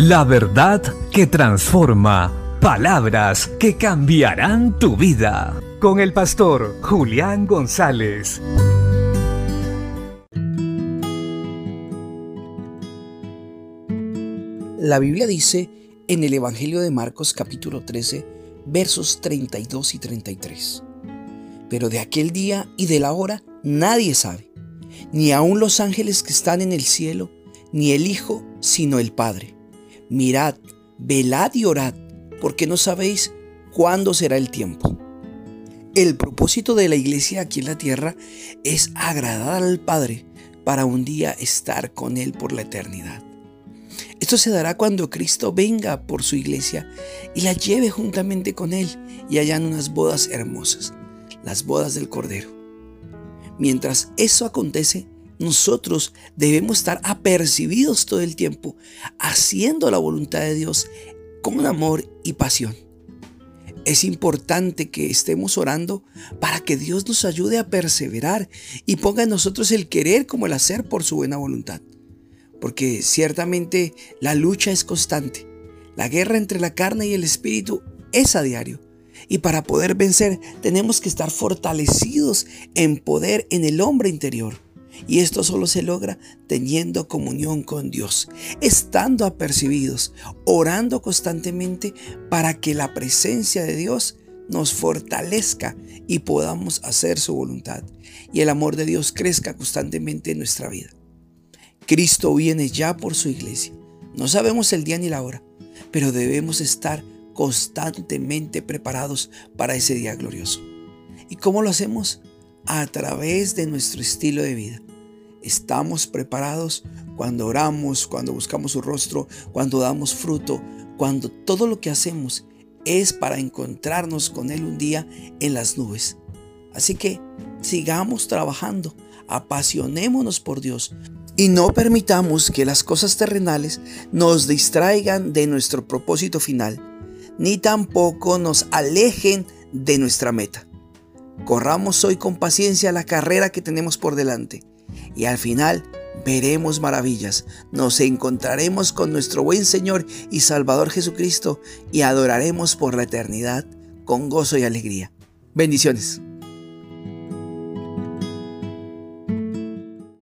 La verdad que transforma. Palabras que cambiarán tu vida. Con el pastor Julián González. La Biblia dice en el Evangelio de Marcos capítulo 13, versos 32 y 33. Pero de aquel día y de la hora nadie sabe, ni aun los ángeles que están en el cielo, ni el Hijo, sino el Padre. Mirad, velad y orad, porque no sabéis cuándo será el tiempo. El propósito de la iglesia aquí en la tierra es agradar al Padre para un día estar con Él por la eternidad. Esto se dará cuando Cristo venga por su iglesia y la lleve juntamente con Él y hayan unas bodas hermosas, las bodas del Cordero. Mientras eso acontece, nosotros debemos estar apercibidos todo el tiempo, haciendo la voluntad de Dios con amor y pasión. Es importante que estemos orando para que Dios nos ayude a perseverar y ponga en nosotros el querer como el hacer por su buena voluntad. Porque ciertamente la lucha es constante. La guerra entre la carne y el espíritu es a diario. Y para poder vencer tenemos que estar fortalecidos en poder en el hombre interior. Y esto solo se logra teniendo comunión con Dios, estando apercibidos, orando constantemente para que la presencia de Dios nos fortalezca y podamos hacer su voluntad y el amor de Dios crezca constantemente en nuestra vida. Cristo viene ya por su iglesia. No sabemos el día ni la hora, pero debemos estar constantemente preparados para ese día glorioso. ¿Y cómo lo hacemos? A través de nuestro estilo de vida. Estamos preparados cuando oramos, cuando buscamos su rostro, cuando damos fruto, cuando todo lo que hacemos es para encontrarnos con Él un día en las nubes. Así que sigamos trabajando, apasionémonos por Dios y no permitamos que las cosas terrenales nos distraigan de nuestro propósito final ni tampoco nos alejen de nuestra meta. Corramos hoy con paciencia la carrera que tenemos por delante y al final veremos maravillas, nos encontraremos con nuestro buen Señor y Salvador Jesucristo y adoraremos por la eternidad con gozo y alegría. Bendiciones.